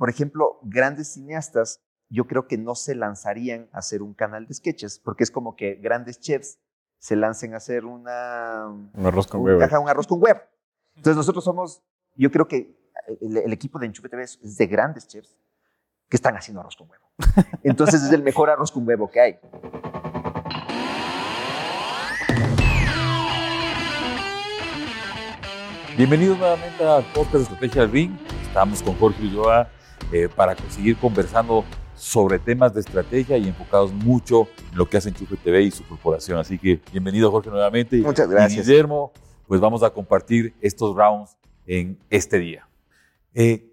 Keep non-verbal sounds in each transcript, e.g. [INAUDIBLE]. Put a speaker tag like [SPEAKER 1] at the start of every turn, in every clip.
[SPEAKER 1] por ejemplo, grandes cineastas, yo creo que no se lanzarían a hacer un canal de sketches, porque es como que grandes chefs se lancen a hacer una...
[SPEAKER 2] Un arroz con huevo.
[SPEAKER 1] un arroz con huevo. Entonces nosotros somos, yo creo que el, el equipo de Enchufe TV es es de grandes chefs que están haciendo arroz con huevo. Entonces es el mejor arroz con huevo que hay.
[SPEAKER 3] Bienvenidos nuevamente a Podcast de Estrategia del Ring. Estamos con Jorge Ulloa eh, para seguir conversando sobre temas de estrategia y enfocados mucho en lo que hace Enchufe TV y su corporación. Así que bienvenido Jorge nuevamente.
[SPEAKER 1] Muchas
[SPEAKER 3] Y
[SPEAKER 1] gracias.
[SPEAKER 3] Guillermo, pues vamos a compartir estos rounds en este día. Eh,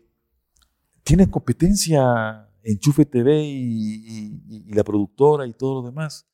[SPEAKER 3] ¿Tiene competencia Enchufe TV y, y- y la productora y todo lo demás?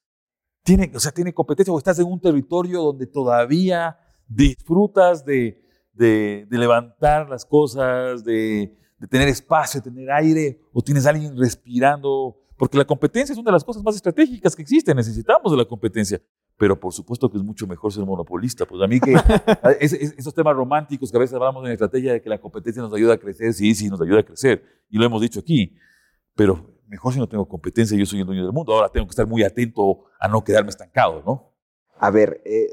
[SPEAKER 3] ¿Tiene, o sea, ¿tiene competencia o estás en un territorio donde todavía disfrutas de, de- de levantar las cosas, de, de tener espacio, de tener aire, o tienes a alguien respirando? Porque la competencia es una de las cosas más estratégicas que existen, necesitamos de la competencia. Pero por supuesto que es mucho mejor ser monopolista. Pues a mí que [LAUGHS] es- es- esos temas románticos que a veces hablamos en estrategia de que la competencia nos ayuda a crecer, sí, sí, nos ayuda a crecer. Y lo hemos dicho aquí. Pero mejor si no tengo competencia, yo soy el dueño del mundo. Ahora tengo que estar muy atento a no quedarme estancado, ¿no?
[SPEAKER 1] A ver, eh,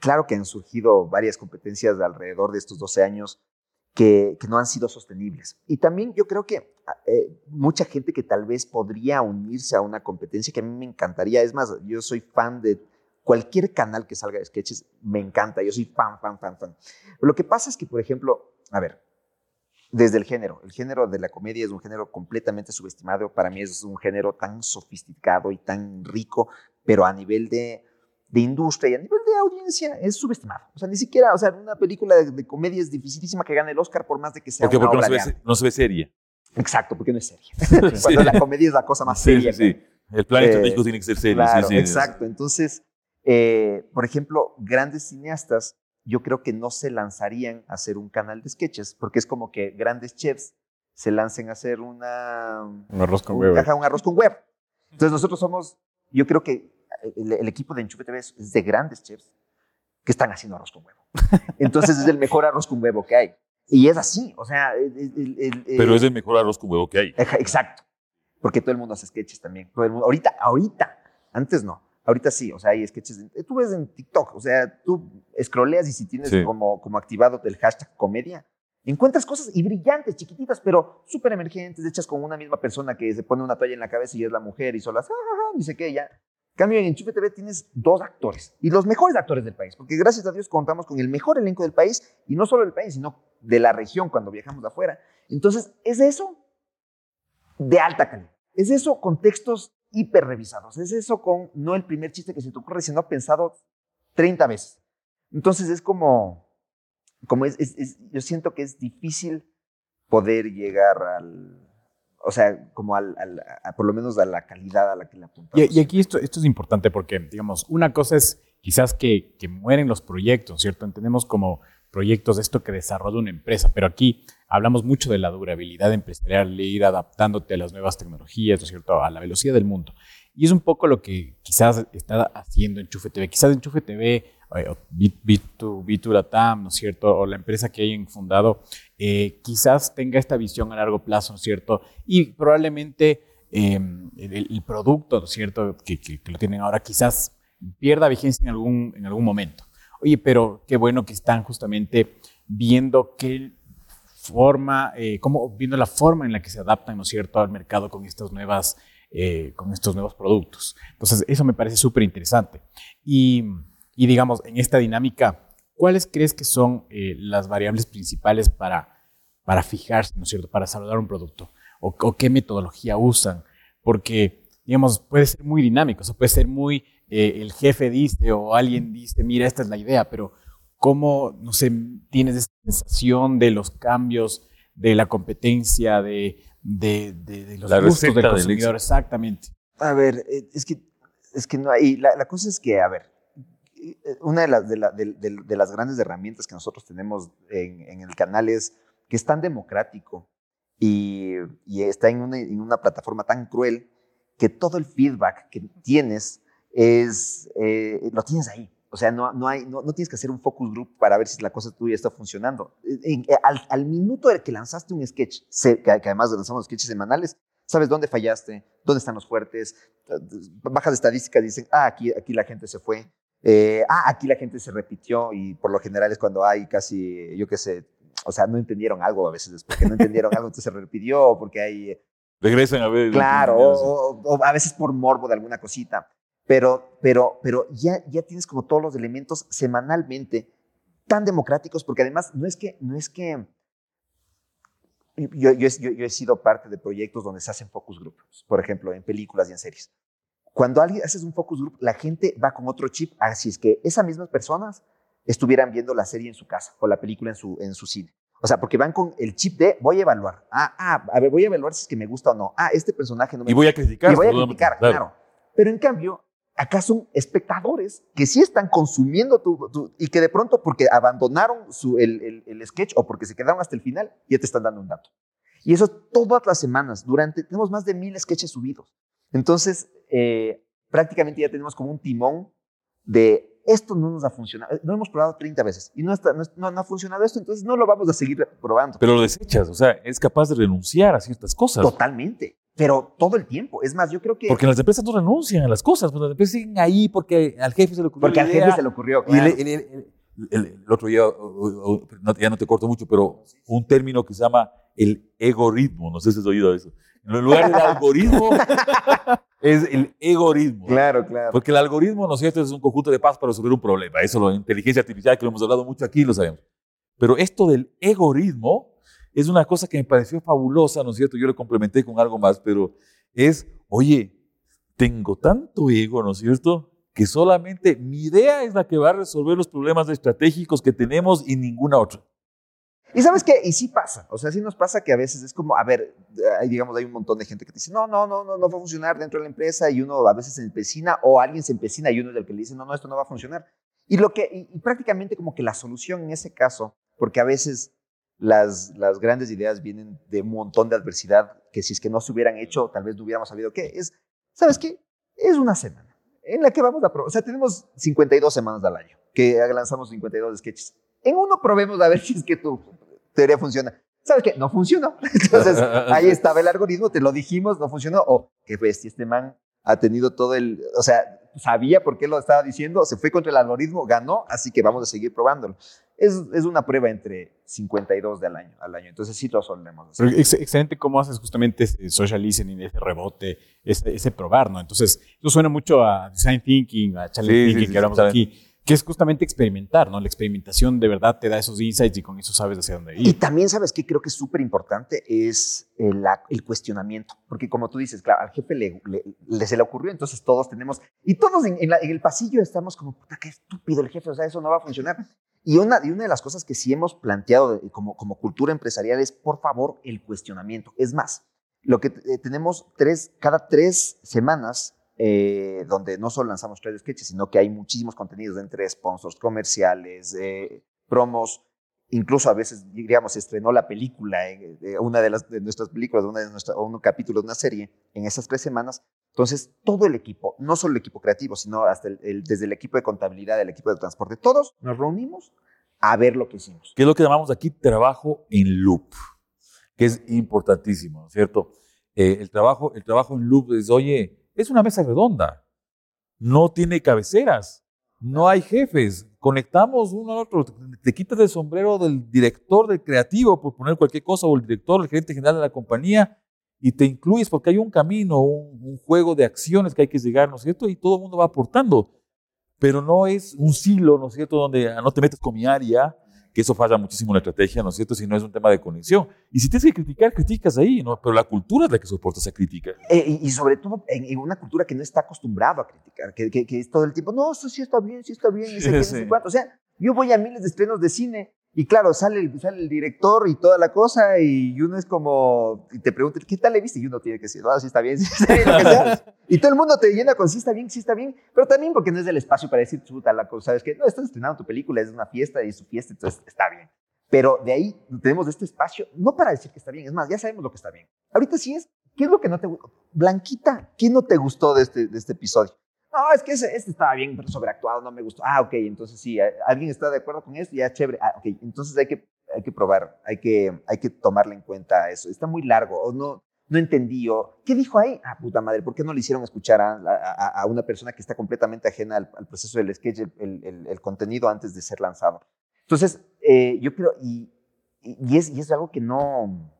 [SPEAKER 1] claro que han surgido varias competencias alrededor de estos 12 años que, no han sido sostenibles. Y también yo creo que eh, mucha gente que tal vez podría unirse a una competencia que a mí me encantaría. Es más, yo soy fan de cualquier canal que salga de sketches, me encanta. Yo soy fan, fan, fan, fan. Lo que pasa es que, por ejemplo, a ver, desde el género, el género de la comedia es un género completamente subestimado. Para mí es un género tan sofisticado y tan rico, pero a nivel de, de industria y a nivel de audiencia es subestimado. O sea, ni siquiera, o sea, una película de, de comedia es dificilísima que gane el Oscar por más de que sea
[SPEAKER 3] ¿Por qué?
[SPEAKER 1] una
[SPEAKER 3] Porque no se, ve, no se ve seria.
[SPEAKER 1] Exacto, porque no es seria. [LAUGHS] [LAUGHS] Cuando la comedia es la cosa más seria.
[SPEAKER 3] sí, sí. El plan
[SPEAKER 1] Eh,
[SPEAKER 3] estratégico tiene que ser serio.
[SPEAKER 1] Claro,
[SPEAKER 3] sí.
[SPEAKER 1] exacto. Entonces, eh, por ejemplo, grandes cineastas, yo creo que no se lanzarían a hacer un canal de sketches, porque es como que grandes chefs se lancen a hacer una,
[SPEAKER 2] Un arroz con
[SPEAKER 1] un,
[SPEAKER 2] huevo.
[SPEAKER 1] ajá, un arroz con huevo. Entonces nosotros somos, yo creo que el, el equipo de Enchufe TV es, es de grandes chefs que están haciendo arroz con huevo. Entonces es el mejor arroz con huevo que hay. Y es así, o sea, el- el- el-
[SPEAKER 3] Pero es el mejor arroz con huevo que hay.
[SPEAKER 1] Exacto. Porque todo el mundo hace sketches también. Todo el mundo- ahorita, ahorita. Antes no. Ahorita sí. O sea, hay sketches. tú ves en TikTok. O sea, tú scrolleas y si tienes
[SPEAKER 3] Sí.
[SPEAKER 1] como, como activado el hashtag comedia, encuentras cosas y brillantes, chiquititas, pero súper emergentes, hechas con una misma persona que se pone una toalla en la cabeza y es la mujer y solo hace, "Ah, ah, ah", sé qué, ya. Cambio, en Enchufe TV tienes dos actores y los mejores actores del país, porque gracias a Dios contamos con el mejor elenco del país y no solo del país, sino de la región cuando viajamos de afuera. Entonces, es eso de alta calidad. Es eso con textos hiper revisados. Es eso con no el primer chiste que se te ocurre, sino pensado 30 veces. Entonces es como, como es, es- es- yo siento que es difícil poder llegar al, o sea, como al, por lo menos a la calidad a la que le apuntamos.
[SPEAKER 2] Y, aquí esto, esto es importante porque, digamos, una cosa es quizás que, que mueren los proyectos, ¿cierto? Entendemos como proyectos esto que desarrolla una empresa, pero aquí hablamos mucho de la durabilidad empresarial, de ir adaptándote a las nuevas tecnologías, ¿no es cierto?, a la velocidad del mundo. Y es un poco lo que quizás está haciendo Enchufe TV. Quizás Enchufe TV, B2, B2 Latam, ¿no es cierto?, o la empresa que hayan fundado, eh, quizás tenga esta visión a largo plazo, ¿no es cierto? Y probablemente eh, el, producto, ¿no es cierto?, que lo tienen ahora, quizás pierda vigencia en algún, en algún momento. Oye, pero qué bueno que están justamente viendo qué forma, eh, cómo, viendo la forma en la que se adaptan, ¿no es cierto?, al mercado con estas nuevas, eh, con estos nuevos productos. Entonces, eso me parece súper interesante. Y, y, digamos, en esta dinámica, ¿cuáles crees que son eh, las variables principales para, para fijarse, ¿no es cierto?, para saludar un producto? ¿O, o qué metodología usan? Porque, digamos, puede ser muy dinámico, o sea, puede ser muy, eh, el jefe dice o alguien dice, mira, esta es la idea, pero ¿cómo, no sé, tienes esa sensación de los cambios, de la competencia, de, de, de, de los
[SPEAKER 3] La
[SPEAKER 2] gustos del consumidor? Exactamente.
[SPEAKER 1] A ver, eh, es que, es que no hay. La, la cosa es que, a ver, una de las, de, la- de- de- las grandes herramientas que nosotros tenemos en, en el canal es que es tan democrático y, y está en una, en una plataforma tan cruel que todo el feedback que tienes es, eh, lo tienes ahí. O sea, no, no, hay, no, no tienes que hacer un focus group para ver si la cosa tuya está funcionando. En- en- al, al minuto que lanzaste un sketch, se- que, que además lanzamos sketches semanales, sabes dónde fallaste, dónde están los fuertes, eh, bajas estadísticas dicen, ah, aquí, aquí la gente se fue, eh, ah, aquí la gente se repitió y por lo general es cuando hay casi, yo qué sé, o sea, no entendieron algo a veces, es porque no entendieron algo, entonces se repitió, o porque hay... eh,
[SPEAKER 3] Regresan a ver.
[SPEAKER 1] Claro, o, o- a veces por morbo de alguna cosita, pero, pero, pero ya, ya tienes como todos los elementos semanalmente tan democráticos, porque además no es que, no es que yo, yo- yo he sido parte de proyectos donde se hacen focus groups, por ejemplo, en películas y en series. Cuando alguien haces un focus group, la gente va con otro chip, así es que esas mismas personas estuvieran viendo la serie en su casa o la película en su, en su cine. O sea, porque van con el chip de voy a evaluar. Ah, ah, a ver, voy a evaluar si es que me gusta o no. Ah, este personaje no me
[SPEAKER 3] Y voy a criticar.
[SPEAKER 1] y voy a criticar, claro. Pero en cambio, acá son espectadores que sí están consumiendo tu, tu- y que de pronto porque abandonaron su, el, el- el sketch o porque se quedaron hasta el final, ya te están dando un dato. Y eso todas las semanas, durante, tenemos más de mil sketches subidos. Entonces, eh, prácticamente ya tenemos como un timón de esto no nos ha funcionado. Lo hemos probado 30 veces y no, está, no, no- no ha funcionado esto, entonces no lo vamos a seguir probando.
[SPEAKER 3] Pero lo desechas, o sea, es capaz de renunciar a ciertas cosas.
[SPEAKER 1] Totalmente. Pero todo el tiempo. Es más, yo creo que...
[SPEAKER 3] Porque las empresas no renuncian a las cosas, pues las empresas siguen ahí porque al jefe se le ocurrió
[SPEAKER 1] porque al jefe se le ocurrió.
[SPEAKER 3] Y el,
[SPEAKER 1] claro.
[SPEAKER 3] el- el- el- el otro día, no- ya no te corto mucho, pero un término que se llama el egoritmo, no sé si has oído eso. En lugar del algoritmo, [LAUGHS] es el egoritmo.
[SPEAKER 1] Claro, claro.
[SPEAKER 3] Porque el algoritmo, ¿no es cierto?, es un conjunto de pasos para resolver un problema. Eso, la inteligencia artificial, que lo hemos hablado mucho aquí, lo sabemos. Pero esto del egoritmo es una cosa que me pareció fabulosa, ¿no es cierto? Yo lo complementé con algo más, pero es, oye, tengo tanto ego, ¿no es cierto? Que solamente mi idea es la que va a resolver los problemas estratégicos que tenemos y ninguna otra.
[SPEAKER 1] Y sabes qué, y sí pasa, o sea, sí nos pasa que a veces es como, a ver, digamos, hay un montón de gente que te dice, no, no, no, no, no va a funcionar dentro de la empresa y uno a veces se empecina o alguien se empecina y uno es el que le dice, no, no, esto no va a funcionar. Y, lo que, y, y prácticamente como que la solución en ese caso, porque a veces las, las grandes ideas vienen de un montón de adversidad que si es que no se hubieran hecho, tal vez no hubiéramos sabido qué, es, ¿sabes qué? Es una semana en la que vamos a probar, o sea, tenemos 52 semanas al año, que lanzamos 52 sketches. En uno probemos a ver si es que tu teoría funciona. ¿Sabes qué? No funcionó. [LAUGHS] Entonces, [LAUGHS] ahí estaba el algoritmo, te lo dijimos, no funcionó. O, qué bestia, este man ha tenido todo el, o sea, sabía por qué lo estaba diciendo, se fue contra el algoritmo, ganó, así que vamos a seguir probándolo. Es, es una prueba entre 52 del año, al año, entonces sí lo solemos hacer.
[SPEAKER 2] Pero ex- excelente cómo haces justamente ese social listening, ese rebote, ese, ese probar, ¿no? Entonces, eso suena mucho a design thinking, a challenge
[SPEAKER 3] Sí, sí,
[SPEAKER 2] thinking
[SPEAKER 3] sí,
[SPEAKER 2] que hablamos
[SPEAKER 3] sí,
[SPEAKER 2] aquí, que es justamente experimentar, ¿no? La experimentación de verdad te da esos insights y con eso sabes hacia dónde
[SPEAKER 1] Y
[SPEAKER 2] ir.
[SPEAKER 1] también, ¿sabes qué? Creo que es súper importante es el, el cuestionamiento. Porque como tú dices, claro, al jefe le, le- le- se le ocurrió, entonces todos tenemos, y todos en, en la- en el pasillo estamos como, puta, qué estúpido el jefe, o sea, eso no va a funcionar. Y una, y una de las cosas que sí hemos planteado como, como cultura empresarial es, por favor, el cuestionamiento. Es más, lo que eh, tenemos tres, cada tres semanas, eh, donde no solo lanzamos tres sketches, sino que hay muchísimos contenidos entre sponsors, comerciales, eh, promos, incluso a veces, digamos, se estrenó la película, eh, eh, una de, las, de nuestras películas, una de nuestra, o un capítulo de una serie en esas tres semanas. Entonces, todo el equipo, no solo el equipo creativo, sino hasta el, el- desde el equipo de contabilidad, el equipo de transporte, todos nos reunimos a ver lo que hicimos.
[SPEAKER 3] que es lo que llamamos aquí trabajo en loop, que es importantísimo, ¿no es cierto? Eh, el, trabajo, el trabajo en loop es, oye, es una mesa redonda, no tiene cabeceras, no hay jefes, conectamos uno al otro, te quitas el sombrero del director, del creativo, por poner cualquier cosa, o el director, el gerente general de la compañía, y te incluyes porque hay un camino, un, juego de acciones que hay que llegar, ¿no es cierto? Y todo el mundo va aportando. Pero no es un silo, ¿no es cierto?, donde ah, no te metes con mi área, que eso falla muchísimo en la estrategia, ¿no es cierto?, si no es un tema de conexión. Y si tienes que criticar, criticas ahí, ¿no? Pero la cultura es la que soporta esa crítica.
[SPEAKER 1] Eh, y, y sobre todo en, en una cultura que no está acostumbrado a criticar, que, que, que es todo el tiempo, no, eso sí está bien, sí está bien, y sé
[SPEAKER 3] Sí.
[SPEAKER 1] cuánto. O sea, yo voy a miles de estrenos de cine y claro, sale el, sale el director y toda la cosa y uno es como, y te pregunta, ¿qué tal le viste? Y uno tiene que decir, ah, sí está bien, [LAUGHS] sí está bien, lo que sea. Y todo el mundo te llena con sí está bien, sí está bien, pero también porque no es el espacio para decir, chuta, la cosa, ¿sabes qué? No, estás estrenando tu película, es una fiesta y es su fiesta, entonces está bien. Pero de ahí tenemos este espacio, no para decir que está bien, es más, ya sabemos lo que está bien. Ahorita sí es, ¿qué es lo que no te gustó? Blanquita, ¿qué no te gustó de este, de este episodio? No, es que ese, este estaba bien pero sobreactuado, no me gustó. Ah, ok, entonces sí, eh, alguien está de acuerdo con esto, ya chévere. Ah, ok, entonces hay que, hay que probar, hay que, hay que tomarle en cuenta eso. Está muy largo, o no, no entendí, ¿qué dijo ahí? Ah, puta madre, ¿por qué no le hicieron escuchar a, a, una persona que está completamente ajena al, proceso del sketch, el, el, el, contenido antes de ser lanzado? Entonces, eh, yo creo, y, y, es, y es algo que no,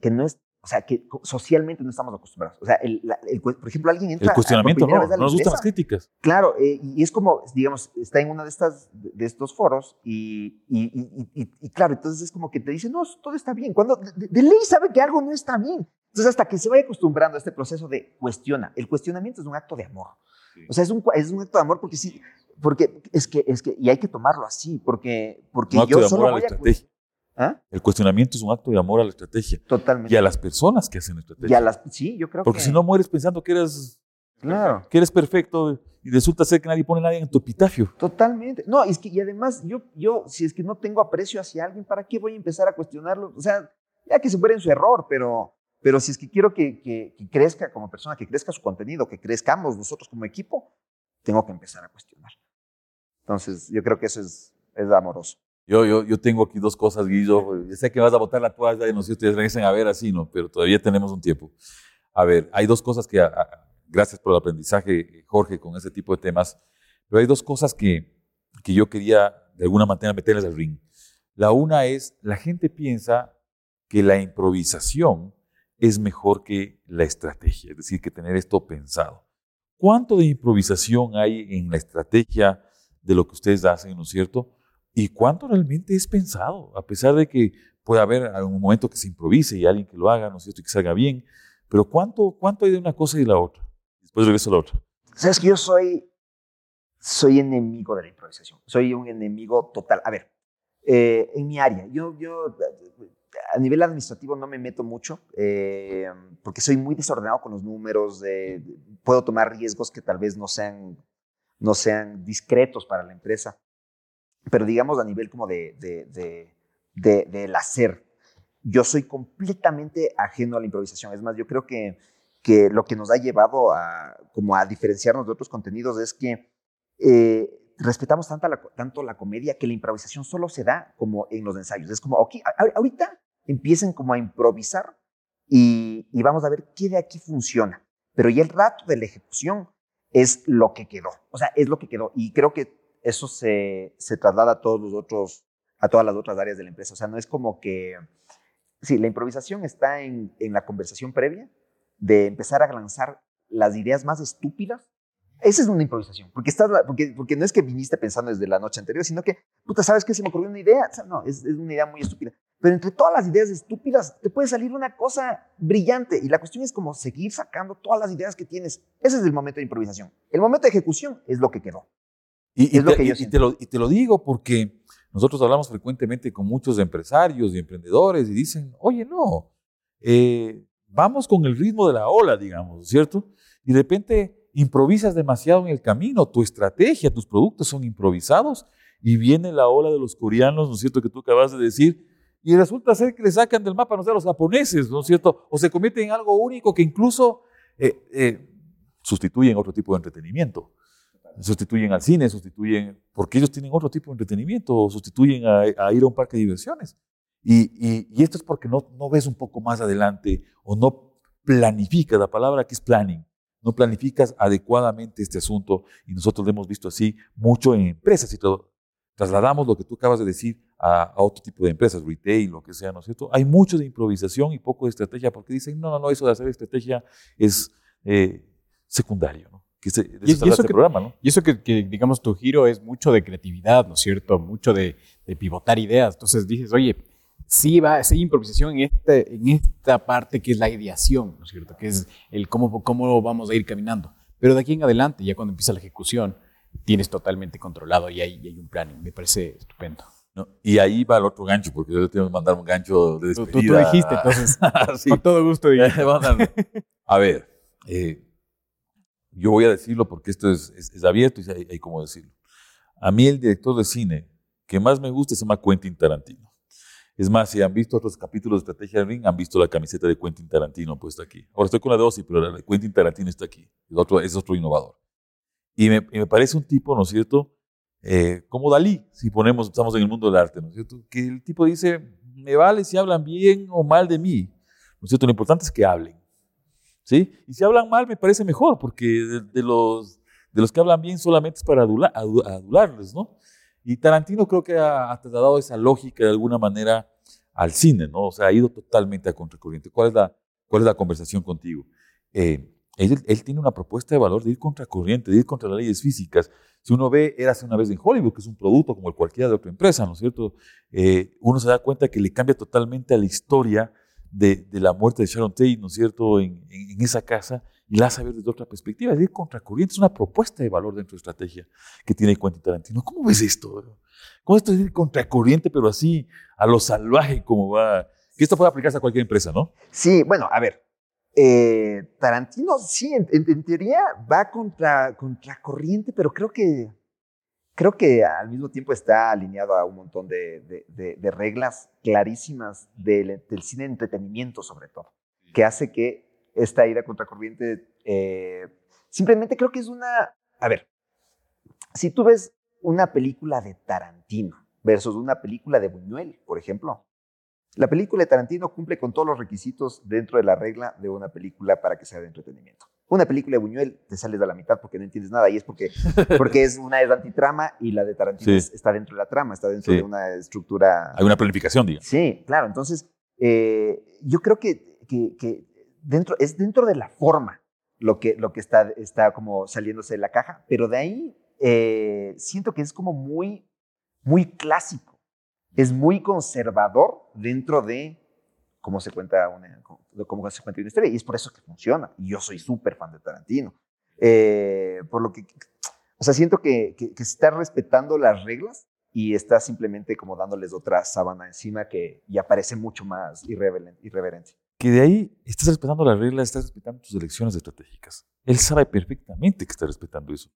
[SPEAKER 1] que no es o sea, que socialmente no estamos acostumbrados. O sea, el, el, por ejemplo, alguien entra.
[SPEAKER 3] El cuestionamiento, no, no nos gustan las críticas.
[SPEAKER 1] Claro, eh, y es como, digamos, está en uno de, estas, de estos foros y, y, y, claro, entonces es como que te dicen, no, todo está bien. Cuando de, ley sabe que algo no está bien. Entonces, hasta que se vaya acostumbrando a este proceso de cuestiona, el cuestionamiento es un acto de amor. O sea, es un, es un acto de amor porque sí, porque es que, es que, y hay que tomarlo así, porque, porque yo solo voy a.
[SPEAKER 3] ¿Ah? El cuestionamiento es un acto de amor a la estrategia.
[SPEAKER 1] Totalmente.
[SPEAKER 3] Y a las personas que hacen estrategia.
[SPEAKER 1] Y las, sí, yo creo
[SPEAKER 3] Porque si no mueres pensando que eres, claro. que eres perfecto y resulta ser que nadie pone nadie en tu epitafio.
[SPEAKER 1] Totalmente. No, es que, y además, yo, yo, si es que no tengo aprecio hacia alguien, ¿para qué voy a empezar a cuestionarlo? O sea, ya que se muere en su error, pero, pero si es que quiero que, que, que crezca como persona, que crezca su contenido, que crezcamos nosotros como equipo, tengo que empezar a cuestionar. Entonces, yo creo que eso es, es amoroso.
[SPEAKER 3] Yo, yo, yo tengo aquí dos cosas, Guillo. Yo sé que vas a botar la toalla y no sé ustedes regresen a ver así, ¿no? Pero todavía tenemos un tiempo. A ver, hay dos cosas que, gracias por el aprendizaje, Jorge, con ese tipo de temas, pero hay dos cosas que, que yo quería de alguna manera meterles al ring. La una es, la gente piensa que la improvisación es mejor que la estrategia, es decir, que tener esto pensado. ¿Cuánto de improvisación hay en la estrategia de lo que ustedes hacen, ¿no es cierto? Y cuánto realmente es pensado, a pesar de que puede haber algún momento que se improvise y alguien que lo haga, ¿no es cierto?, y que salga bien, pero ¿cuánto, cuánto hay de una cosa y de la otra? Después regreso a la otra.
[SPEAKER 1] Sabes que yo soy, soy enemigo de la improvisación, soy un enemigo total. A ver, eh, en mi área, yo, yo a nivel administrativo no me meto mucho eh, porque soy muy desordenado con los números, puedo tomar riesgos que tal vez no sean, no sean discretos para la empresa pero digamos a nivel como de, de, de, del hacer. Yo soy completamente ajeno a la improvisación. Es más, yo creo que, que lo que nos ha llevado a, como a diferenciarnos de otros contenidos es que eh, respetamos tanto la, tanto la comedia que la improvisación solo se da como en los ensayos. Es como, ok, ahorita empiecen como a improvisar y, y vamos a ver qué de aquí funciona. Pero ya el rato de la ejecución es lo que quedó. O sea, es lo que quedó. Y creo que eso se, se traslada a todos los otros, a todas las otras áreas de la empresa. O sea, no es como que, sí, la improvisación está en, en la conversación previa de empezar a lanzar las ideas más estúpidas. Esa es una improvisación, porque, estás, porque, porque no es que viniste pensando desde la noche anterior, sino que, puta, ¿sabes qué? Se me ocurrió una idea. no, es, es una idea muy estúpida. Pero entre todas las ideas estúpidas te puede salir una cosa brillante. Y la cuestión es como seguir sacando todas las ideas que tienes. Ese es el momento de improvisación. El momento de ejecución es lo que quedó.
[SPEAKER 3] Y, te, lo, y, te, lo, digo porque nosotros hablamos frecuentemente con muchos empresarios y emprendedores y dicen, oye, no, eh, vamos con el ritmo de la ola, digamos, ¿cierto? Y de repente improvisas demasiado en el camino, tu estrategia, tus productos son improvisados y viene la ola de los coreanos, ¿no es cierto?, que tú acabas de decir, y resulta ser que le sacan del mapa, no sé, a los japoneses, ¿no es cierto? O se convierte en algo único que incluso eh, eh, sustituyen otro tipo de entretenimiento sustituyen al cine, sustituyen, porque ellos tienen otro tipo de entretenimiento, sustituyen a, ir a un parque de diversiones. Y, y, esto es porque no, no, ves un poco más adelante o no planificas, la palabra que es planning, no planificas adecuadamente este asunto y nosotros lo hemos visto así mucho en empresas y todo. Trasladamos lo que tú acabas de decir a, otro tipo de empresas, retail, lo que sea, ¿no es cierto? Hay mucho de improvisación y poco de estrategia porque dicen, no, no, no, eso de hacer estrategia es eh, secundario, ¿no? Y, eso
[SPEAKER 2] este que, programa, ¿no? Y eso que, digamos, tu giro es mucho de creatividad, ¿no es cierto? Mucho de, pivotar ideas. Entonces dices, oye, sí va a ser improvisación en, este, en esta parte que es la ideación, ¿no es cierto? Que es el cómo, cómo vamos a ir caminando. Pero de aquí en adelante, ya cuando empieza la ejecución, tienes totalmente controlado y hay, hay un planning. Me parece estupendo.
[SPEAKER 3] y ahí va el otro gancho, porque yo tengo que mandar un gancho de despedida.
[SPEAKER 2] Tú, tú dijiste, entonces, [LAUGHS] con todo gusto. [LAUGHS]
[SPEAKER 3] a ver, eh, yo voy a decirlo porque esto es, es, abierto y hay, hay como decirlo. A mí el director de cine que más me gusta se llama Quentin Tarantino. Es más, si han visto otros capítulos de Estrategia Ring, han visto la camiseta de Quentin Tarantino puesta aquí. Ahora estoy con la Ozzy, pero la de Quentin Tarantino está aquí. Es otro, es otro innovador. Y me, y me parece un tipo, ¿no es cierto? Eh, como Dalí, si ponemos, estamos en el mundo del arte, ¿no es cierto? Que el tipo dice, me vale si hablan bien o mal de mí, ¿no es cierto? Lo importante es que hablen, ¿sí? Y si hablan mal me parece mejor, porque de, de los, de los que hablan bien solamente es para adula- adu- adularles, ¿no? Y Tarantino creo que ha, ha trasladado esa lógica de alguna manera al cine, ¿no? O sea, ha ido totalmente a contracorriente. ¿Cuál es la, cuál es la conversación contigo? Eh, él, él tiene una propuesta de valor de ir contracorriente, de ir contra las leyes físicas. Si uno ve Érase una vez en Hollywood, que es un producto como el cualquiera de otra empresa, ¿no es cierto? Eh, uno se da cuenta que le cambia totalmente a la historia de, de la muerte de Sharon Tate, ¿no es cierto?, en, en- esa casa y la hace ver desde otra perspectiva. Es contracorriente, es una propuesta de valor dentro de estrategia que tiene Quentin Tarantino. ¿Cómo ves esto? ¿Cómo esto es ir contracorriente, pero así a lo salvaje como va? Que esto puede aplicarse a cualquier empresa, ¿no?
[SPEAKER 1] Sí, bueno, a ver. eh, Tarantino, sí, en, en- en teoría va contra, contra corriente, pero creo que, creo que al mismo tiempo está alineado a un montón de, de- de- de reglas clarísimas del, del cine de entretenimiento, sobre todo, que hace que esta ida contra corriente eh, simplemente creo que es una. A ver, si tú ves una película de Tarantino versus una película de Buñuel, por ejemplo, la película de Tarantino cumple con todos los requisitos dentro de la regla de una película para que sea de entretenimiento. Una película de Buñuel te sales de la mitad porque no entiendes nada y es porque, [LAUGHS] porque es una es antitrama y la de Tarantino
[SPEAKER 3] Sí.
[SPEAKER 1] está dentro de la trama, está dentro
[SPEAKER 3] Sí.
[SPEAKER 1] de una estructura.
[SPEAKER 3] Hay una planificación, digamos.
[SPEAKER 1] Sí, claro. Entonces, eh, yo creo que, que- que dentro, es dentro de la forma lo que, lo que está, está como saliéndose de la caja, pero de ahí eh, siento que es como muy, muy clásico. Es muy conservador dentro de cómo se cuenta una, de cómo se cuenta una historia y es por eso que funciona. Y yo soy súper fan de Tarantino. Eh, por lo que, o sea, siento que, que, que está respetando las reglas y está simplemente como dándoles otra sábana encima que ya parece mucho más irreveren- irreverente.
[SPEAKER 3] Que de ahí estás respetando las reglas, estás respetando tus elecciones estratégicas. Él sabe perfectamente que está respetando eso,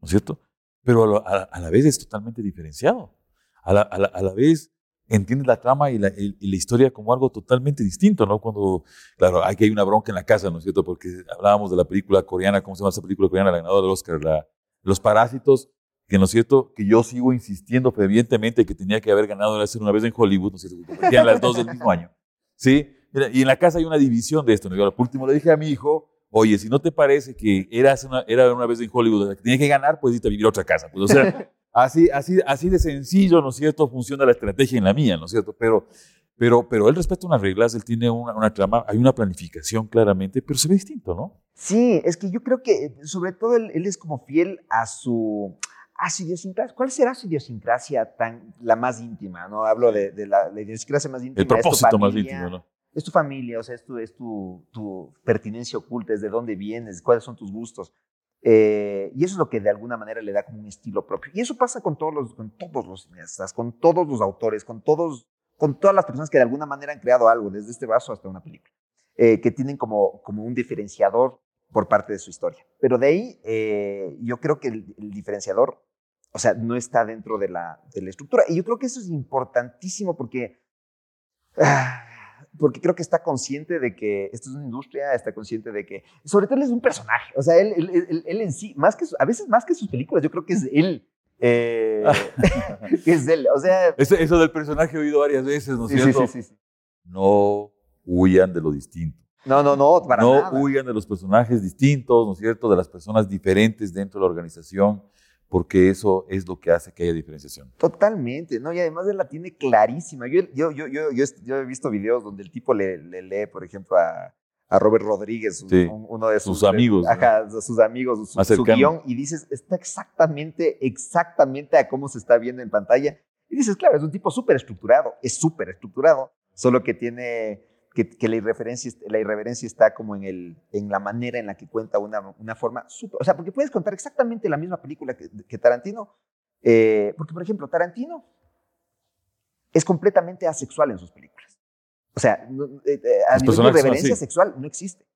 [SPEAKER 3] ¿no es cierto? Pero a la- a la vez es totalmente diferenciado. A la, a la- a la vez entiende la trama y la, y- la historia como algo totalmente distinto, ¿no? Cuando, claro, aquí hay una bronca en la casa, ¿no es cierto? Porque hablábamos de la película coreana, ¿cómo se llama esa película coreana? La ganadora del Oscar, la- Los Parásitos, que no es cierto, que yo sigo insistiendo fervientemente que tenía que haber ganado hacer una vez en Hollywood, ¿no es cierto? Porque las dos del mismo año. ¿Sí? Y en la casa hay una división de esto. ¿no? Yo, por último le dije a mi hijo, oye, si no te parece que era una, era una vez en Hollywood que tenía que ganar, puedes irte a vivir a otra casa. Pues, o sea, así, así, así de sencillo, ¿no es cierto? Funciona la estrategia en la mía, ¿no es cierto? Pero, pero, pero él respeta unas reglas, él tiene una, una trama, hay una planificación claramente, pero se ve distinto, ¿no?
[SPEAKER 1] Sí, es que yo creo que sobre todo él, él es como fiel a su, a su idiosincrasia. ¿Cuál será su idiosincrasia tan, la más íntima? ¿no? Hablo de, de la, la idiosincrasia más íntima.
[SPEAKER 3] El propósito más
[SPEAKER 1] familia,
[SPEAKER 3] íntimo, ¿no?
[SPEAKER 1] Es tu familia, o sea, es tu, es tu, tu pertinencia oculta, es de dónde vienes, cuáles son tus gustos. Eh, y eso es lo que de alguna manera le da como un estilo propio. Y eso pasa con todos los, con todos los cineastas, con todos los autores, con, todos, con todas las personas que de alguna manera han creado algo, desde este vaso hasta una película, eh, que tienen como, como un diferenciador por parte de su historia. Pero de ahí eh, yo creo que el, el diferenciador, o sea, no está dentro de la, de la estructura. Y yo creo que eso es importantísimo porque... ah, porque creo que está consciente de que esto es una industria, está consciente de que, sobre todo él es un personaje, o sea, él, él, él, él en sí, más que, su- a veces más que sus películas, yo creo que es él, eh, [LAUGHS] que es él, o sea,
[SPEAKER 3] Eso, eso del personaje he oído varias veces, ¿no es
[SPEAKER 1] sí,
[SPEAKER 3] cierto?
[SPEAKER 1] sí, sí, sí.
[SPEAKER 3] No huyan de lo distinto.
[SPEAKER 1] No, no, no, para
[SPEAKER 3] no
[SPEAKER 1] nada.
[SPEAKER 3] huyan de los personajes distintos, ¿no es cierto? De las personas diferentes dentro de la organización, porque eso es lo que hace que haya diferenciación.
[SPEAKER 1] Totalmente, ¿no? Y además él la tiene clarísima. Yo, yo, yo, yo, yo, yo he visto videos donde el tipo le, le lee, por ejemplo, a, a Robert Rodríguez, un-
[SPEAKER 3] Sí.
[SPEAKER 1] un- uno de sus,
[SPEAKER 3] Sus amigos, ¿no?
[SPEAKER 1] Ajá, sus amigos, su, su guion, y dices, está exactamente, exactamente a cómo se está viendo en pantalla. Y dices, claro, es un tipo súper estructurado, es súper estructurado, solo que tiene, que, que la, irreverencia, la irreverencia está como en, el, en la manera en la que cuenta una, una forma súper, o sea, porque puedes contar exactamente la misma película que, que Tarantino, eh, porque, por ejemplo, Tarantino es completamente asexual en sus películas. O sea, no- eh, eh, a
[SPEAKER 3] Los
[SPEAKER 1] nivel de
[SPEAKER 3] personajes son
[SPEAKER 1] reverencia
[SPEAKER 3] así.
[SPEAKER 1] sexual no existe.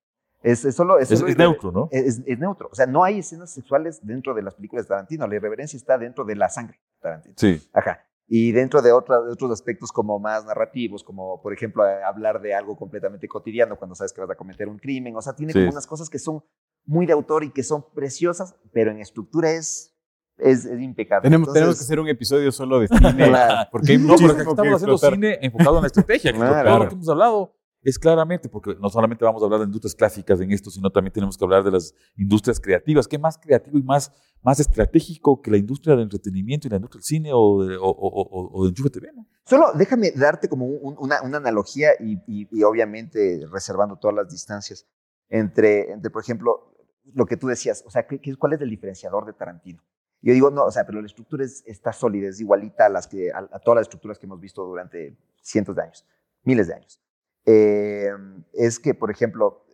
[SPEAKER 1] Es, es solo, es,
[SPEAKER 3] Es,
[SPEAKER 1] solo
[SPEAKER 3] es
[SPEAKER 1] irrever-
[SPEAKER 3] neutro, ¿no?
[SPEAKER 1] Es, es neutro. O sea, no hay escenas sexuales dentro de las películas de Tarantino. La irreverencia está dentro de la sangre de Tarantino.
[SPEAKER 3] Sí.
[SPEAKER 1] Ajá. Y dentro de, otra- de otros aspectos como más narrativos, como por ejemplo eh, hablar de algo completamente cotidiano cuando sabes que vas a cometer un crimen. O sea, tiene
[SPEAKER 3] Sí.
[SPEAKER 1] como unas cosas que son muy de autor y que son preciosas, pero en estructura es, es, es impecable.
[SPEAKER 2] Tenemos, tenemos que
[SPEAKER 1] Entonces,
[SPEAKER 2] hacer un episodio solo de cine. [LAUGHS]
[SPEAKER 1] Claro.
[SPEAKER 2] Porque hay
[SPEAKER 3] No, pero
[SPEAKER 2] muchísimo
[SPEAKER 3] que
[SPEAKER 2] que
[SPEAKER 3] estamos haciendo cine enfocado en la estrategia.
[SPEAKER 1] Claro.
[SPEAKER 3] Todo lo que hemos hablado es claramente, porque no solamente vamos a hablar de industrias clásicas en esto, sino también tenemos que hablar de las industrias creativas. ¿Qué más creativo y más, más estratégico que la industria del entretenimiento y la industria del cine o de, o, o- o- de Enchufe TV? ¿no?
[SPEAKER 1] Solo déjame darte como un- una, una analogía y, y- y obviamente reservando todas las distancias entre, entre, por ejemplo, lo que tú decías, o sea, ¿qué- qué- ¿cuál es el diferenciador de Tarantino? Yo digo, no, o sea, pero la estructura es, está sólida, es igualita a, las que, a, a todas las estructuras que hemos visto durante cientos de años, miles de años. Eh, es que, por ejemplo,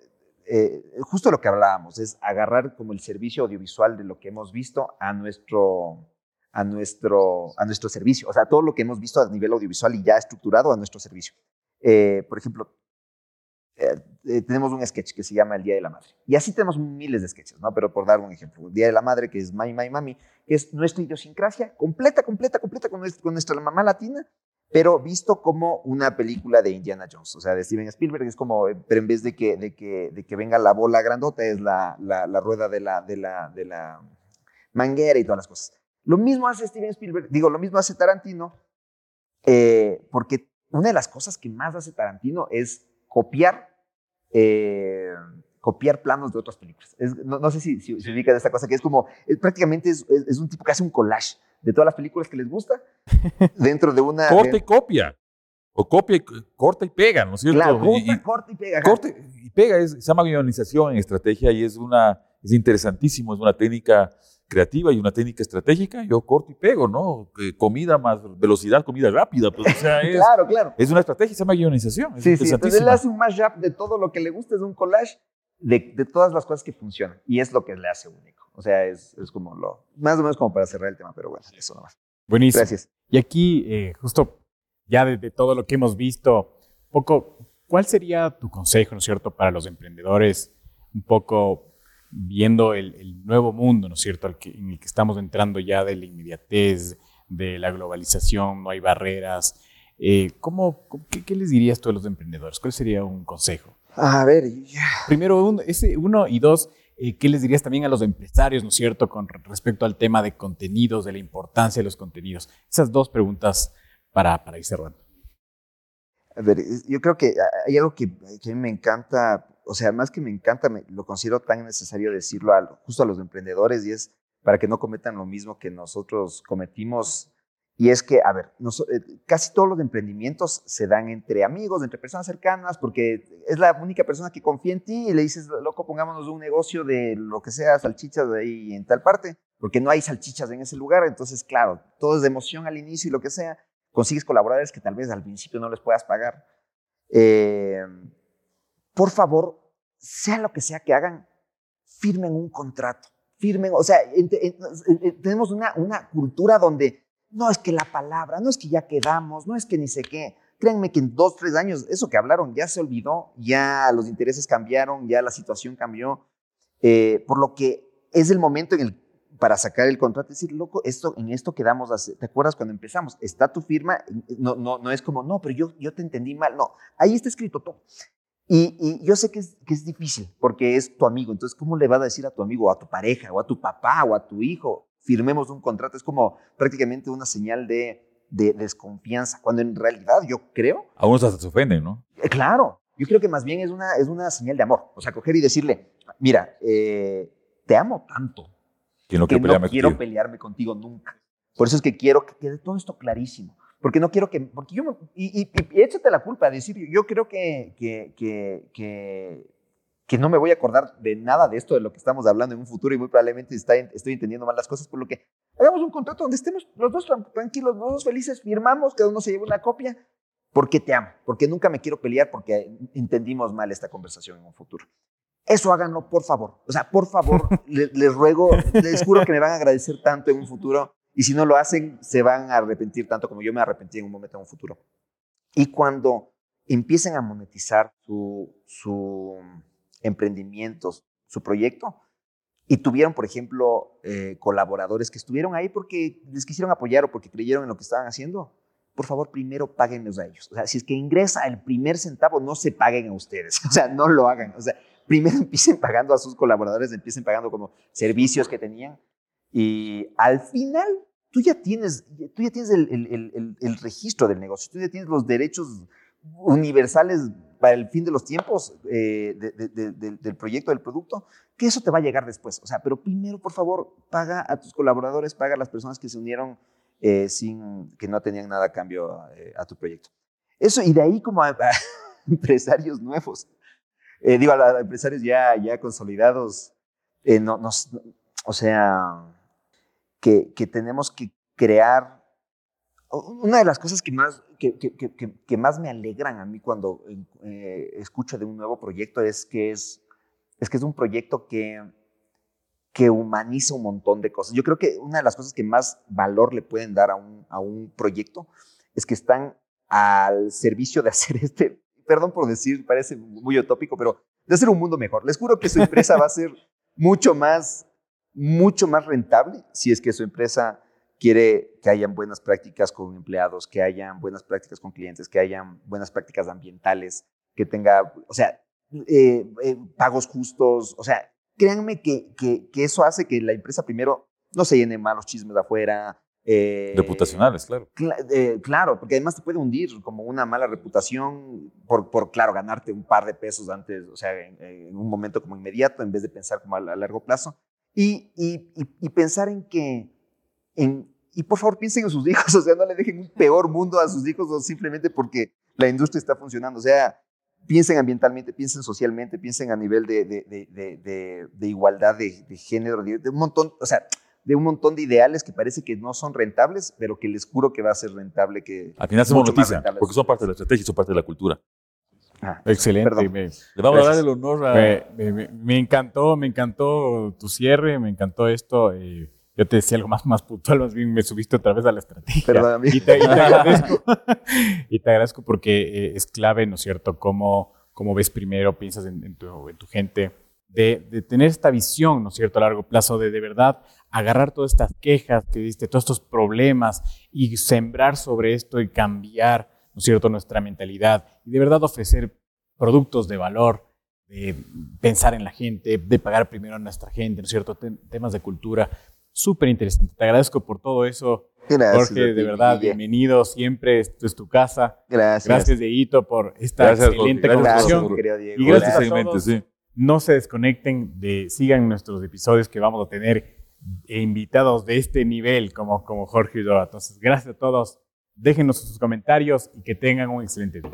[SPEAKER 1] eh, justo lo que hablábamos, es agarrar como el servicio audiovisual de lo que hemos visto a nuestro, a nuestro, a nuestro servicio. O sea, todo lo que hemos visto a nivel audiovisual y ya estructurado a nuestro servicio. Eh, por ejemplo, tenemos un sketch que se llama El Día de la Madre. Y así tenemos miles de sketches, ¿no? Pero por dar un ejemplo, El Día de la Madre, que es Mami, Mami, Mami, que es nuestra idiosincrasia completa, completa, completa con con nuestra mamá latina, pero visto como una película de Indiana Jones, o sea, de Steven Spielberg, es como, eh, pero en vez de que, de que, de que venga la bola grandota, es la, la, la rueda de la, de, la, de la manguera y todas las cosas. Lo mismo hace Steven Spielberg, digo, lo mismo hace Tarantino, eh, porque una de las cosas que más hace Tarantino es copiar, eh, copiar planos de otras películas. Es- no, no sé si, si, si ubicas esta cosa, que es como, es- prácticamente es, es- un tipo que hace un collage de todas las películas que les gusta [LAUGHS] dentro de una...
[SPEAKER 3] Corta y copia. O copia y corta y pega, ¿no es cierto?
[SPEAKER 1] Claro, corta,
[SPEAKER 3] y-
[SPEAKER 1] corta y pega. ajá.
[SPEAKER 3] corte y pega, es, se llama guionización en estrategia y es una, es interesantísimo, es una técnica creativa y una técnica estratégica. Yo corto y pego, ¿no? Que comida más velocidad, comida rápida, pues o sea, [LAUGHS] es,
[SPEAKER 1] Claro, claro.
[SPEAKER 3] es una estrategia, se llama guionización. Es
[SPEAKER 1] Sí, sí, entonces él hace un mashup de todo lo que le gusta, es un collage de, de todas las cosas que funcionan. Y es lo que le hace único. O sea, es, es como lo, más o menos como para cerrar el tema, pero bueno, eso nomás.
[SPEAKER 2] Buenísimo.
[SPEAKER 1] Gracias.
[SPEAKER 2] Y aquí, eh, justo ya de, de todo lo que hemos visto, poco, ¿cuál sería tu consejo, ¿no es cierto?, para los emprendedores, un poco viendo el, el nuevo mundo, ¿no es cierto?, al que- en el que estamos entrando ya de la inmediatez, de la globalización, no hay barreras. Eh, ¿cómo, cómo- qué, qué les dirías tú a los emprendedores? ¿Cuál sería un consejo?
[SPEAKER 1] A ver, ya.
[SPEAKER 2] Primero, un- ese, uno y dos, eh, ¿qué les dirías también a los empresarios, ¿no es cierto?, con re- respecto al tema de contenidos, de la importancia de los contenidos. Esas dos preguntas para, para ir cerrando.
[SPEAKER 1] A ver, yo creo que hay algo que, que a mí me encanta, o sea, más que me encanta, me- lo considero tan necesario decirlo a, justo a los emprendedores y es para que no cometan lo mismo que nosotros cometimos. Y es que, a ver, noso- eh, casi todos los emprendimientos se dan entre amigos, entre personas cercanas, porque es la única persona que confía en ti y le dices, loco, pongámonos un negocio de lo que sea, salchichas de ahí en tal parte, porque no hay salchichas en ese lugar. Entonces, claro, todo es de emoción al inicio y lo que sea consigues colaboradores que tal vez al principio no les puedas pagar. Eh, por favor, sea lo que sea que hagan, firmen un contrato. Firmen, o sea, ent- ent- eh, tenemos una, una cultura donde no es que la palabra, no es que ya quedamos, no es que ni sé qué. Créanme que en dos, tres años eso que hablaron ya se olvidó, ya los intereses cambiaron, ya la situación cambió. Eh, por lo que es el momento en para sacar el contrato y decir, loco, esto, en esto quedamos, hace- ¿te acuerdas cuando empezamos? Está tu firma, no, no, no es como, no, pero yo, yo te entendí mal, no, ahí está escrito todo. Y, y yo sé que es, que es difícil porque es tu amigo, entonces, ¿cómo le vas a decir a tu amigo, o a tu pareja, o a tu papá, o a tu hijo, firmemos un contrato? Es como prácticamente una señal de, de desconfianza, cuando en realidad yo creo
[SPEAKER 3] A unos hasta se ofenden, ¿no?
[SPEAKER 1] eh, Claro, yo creo que más bien es una, es una señal de amor. O sea, coger y decirle, mira, eh, te amo tanto
[SPEAKER 3] no
[SPEAKER 1] que no quiero
[SPEAKER 3] contigo.
[SPEAKER 1] pelearme contigo nunca. Por eso es que quiero que quede todo esto clarísimo. Porque no quiero que, porque yo, y, y, y- y échate la culpa, decir, yo creo que, que, que, que, no me voy a acordar de nada de esto, de lo que estamos hablando en un futuro y muy probablemente está, estoy entendiendo mal las cosas, por lo que hagamos un contrato donde estemos los dos tran- tranquilos, los dos felices, firmamos, cada uno se lleva una copia, porque te amo, porque nunca me quiero pelear, porque entendimos mal esta conversación en un futuro. Eso háganlo, por favor. O sea, por favor, [LAUGHS] le- les, ruego, les juro que me van a agradecer tanto en un futuro. Y si no lo hacen, se van a arrepentir tanto como yo me arrepentí en un momento en un futuro. Y cuando empiecen a monetizar su, su emprendimiento, su proyecto, y tuvieron, por ejemplo, eh, colaboradores que estuvieron ahí porque les quisieron apoyar o porque creyeron en lo que estaban haciendo, por favor, primero páguenlos a ellos. O sea, si es que ingresa el primer centavo, no se paguen a ustedes. [LAUGHS] O sea, no lo hagan. O sea, primero [LAUGHS] empiecen pagando a sus colaboradores, empiecen pagando como servicios que tenían y al final tú ya tienes, tú ya tienes el, el, el, registro del negocio, tú ya tienes los derechos universales para el fin de los tiempos eh, del proyecto, del producto, que eso te va a llegar después. O sea, pero primero, por favor, paga a tus colaboradores, paga a las personas que se unieron eh, sin que no tenían nada a cambio eh, a tu proyecto. Eso, y de ahí como a, [LAUGHS] empresarios nuevos, digo, a, empresarios ya, ya consolidados, no, o sea, que, que tenemos que crear una de las cosas que más, que, que, que, más me alegran a mí cuando eh, escucho de un nuevo proyecto es que es, es que es un proyecto que, que humaniza un montón de cosas. Yo creo que una de las cosas que más valor le pueden dar a un, a un proyecto es que están al servicio de hacer [LAUGHS] este, perdón por decir, parece muy utópico, pero de hacer un mundo mejor. Les juro que su empresa va a ser mucho más, mucho más rentable si es que su empresa quiere que hayan buenas prácticas con empleados, que hayan buenas prácticas con clientes, que hayan buenas prácticas ambientales, que tenga, o sea, eh, eh, pagos justos, o sea, créanme que, que, eso hace que la empresa primero no se llene malos chismes de afuera.
[SPEAKER 3] Eh, Reputacionales, claro.
[SPEAKER 1] claro, porque además te puede hundir como una mala reputación por, por claro, ganarte un par de pesos antes, o sea, en, un momento como inmediato, en vez de pensar como a, largo plazo. Y, y, y, pensar en que, en, y por favor piensen en sus hijos, [LAUGHS] o sea, no le dejen un peor mundo a sus hijos o simplemente porque la industria está funcionando, o sea, piensen ambientalmente, piensen socialmente, piensen a nivel de, de, de, de igualdad de, género, de, un montón, o sea, de un montón de ideales que parece que no son rentables, pero que les juro que va a ser rentable. Que
[SPEAKER 3] Al final hacemos noticia, porque son parte de la estrategia y son parte de la cultura.
[SPEAKER 2] Ah, Excelente.
[SPEAKER 3] Me, Le vamos a dar el honor a...
[SPEAKER 2] Me, me, encantó, me encantó tu cierre, me encantó esto. Eh, yo te decía algo más, más puntual, más bien me subiste otra vez a la estrategia.
[SPEAKER 1] Perdón,
[SPEAKER 2] y, te, y, te, agradezco. [LAUGHS] y te agradezco porque eh, es clave, ¿no es cierto?, cómo, cómo ves primero, piensas en, tu, en tu, gente, de, de, tener esta visión, ¿no es cierto?, a largo plazo, de de verdad agarrar todas estas quejas que diste, todos estos problemas y sembrar sobre esto y cambiar, ¿no es cierto?, nuestra mentalidad y de verdad ofrecer productos de valor, de pensar en la gente, de pagar primero a nuestra gente, ¿no es cierto?, temas de cultura súper interesante. Te agradezco por todo eso.
[SPEAKER 1] Gracias.
[SPEAKER 2] Jorge, de verdad, bienvenido siempre. Esto es tu casa.
[SPEAKER 1] Gracias.
[SPEAKER 2] Gracias, Deito, por esta excelente conversación.
[SPEAKER 1] y
[SPEAKER 2] gracias a todos. No se desconecten, de, sigan nuestros episodios que vamos a tener invitados de este nivel como, como Jorge y Dora. Entonces, gracias a todos. Déjenos sus comentarios y que tengan un excelente día.